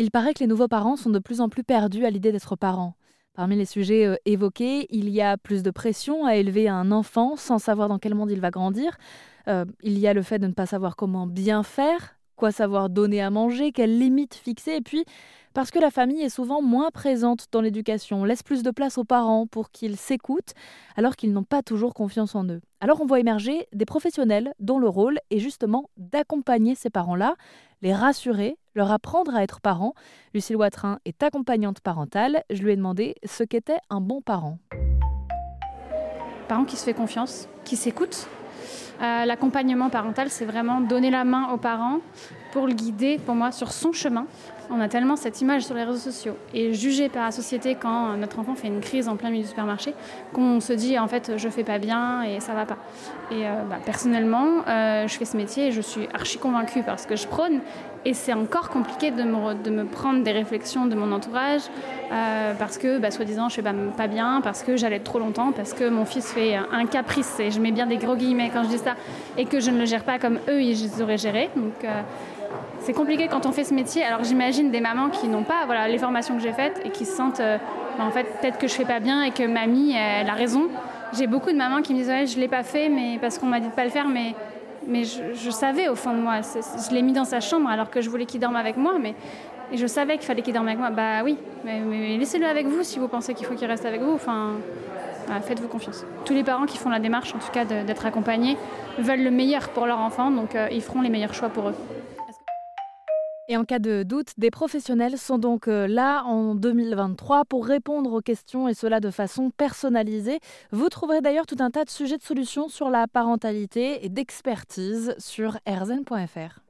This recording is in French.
Il paraît que les nouveaux parents sont de plus en plus perdus à l'idée d'être parents. Parmi les sujets euh, évoqués, il y a plus de pression à élever un enfant sans savoir dans quel monde il va grandir. Euh, il y a le fait de ne pas savoir comment bien faire, quoi savoir donner à manger, quelles limites fixer, et puis parce que la famille est souvent moins présente dans l'éducation, laisse plus de place aux parents pour qu'ils s'écoutent, alors qu'ils n'ont pas toujours confiance en eux. Alors on voit émerger des professionnels dont le rôle est justement d'accompagner ces parents-là, les rassurer, leur apprendre à être parents. Lucille Watrin est accompagnante parentale. Je lui ai demandé ce qu'était un bon parent. Parent qui se fait confiance, qui s'écoute. Euh, l'accompagnement parental, c'est vraiment donner la main aux parents pour le guider, pour moi, sur son chemin. On a tellement cette image sur les réseaux sociaux et jugé par la société quand notre enfant fait une crise en plein milieu du supermarché, qu'on se dit en fait je fais pas bien et ça va pas. Et euh, bah, personnellement, euh, je fais ce métier et je suis archi convaincue parce que je prône et c'est encore compliqué de me, prendre des réflexions de mon entourage euh, parce que, bah, soi-disant, je fais pas, bien, parce que j'allais trop longtemps, parce que mon fils fait un caprice, et je mets bien des gros guillemets quand je dis ça, et que je ne le gère pas comme eux, ils auraient géré. Donc, c'est compliqué quand on fait ce métier. Alors j'imagine des mamans qui n'ont pas voilà, les formations que j'ai faites et qui se sentent, euh, bah, en fait, peut-être que je fais pas bien et que mamie, elle a raison. J'ai beaucoup de mamans qui me disent ouais, je l'ai pas fait, mais parce qu'on m'a dit de pas le faire, mais mais je, savais au fond de moi. Je l'ai mis dans sa chambre alors que je voulais qu'il dorme avec moi, mais et je savais qu'il fallait qu'il dorme avec moi. Bah oui, mais, laissez-le avec vous si vous pensez qu'il faut qu'il reste avec vous. Enfin, bah, faites-vous confiance. Tous les parents qui font la démarche, en tout cas d'être accompagnés, veulent le meilleur pour leur enfant, donc euh, ils feront les meilleurs choix pour eux. Et en cas de doute, des professionnels sont donc euh, là en 2023 pour répondre aux questions et cela de façon personnalisée. Vous trouverez d'ailleurs tout un tas de sujets de solutions sur la parentalité et d'expertise sur rzn.fr.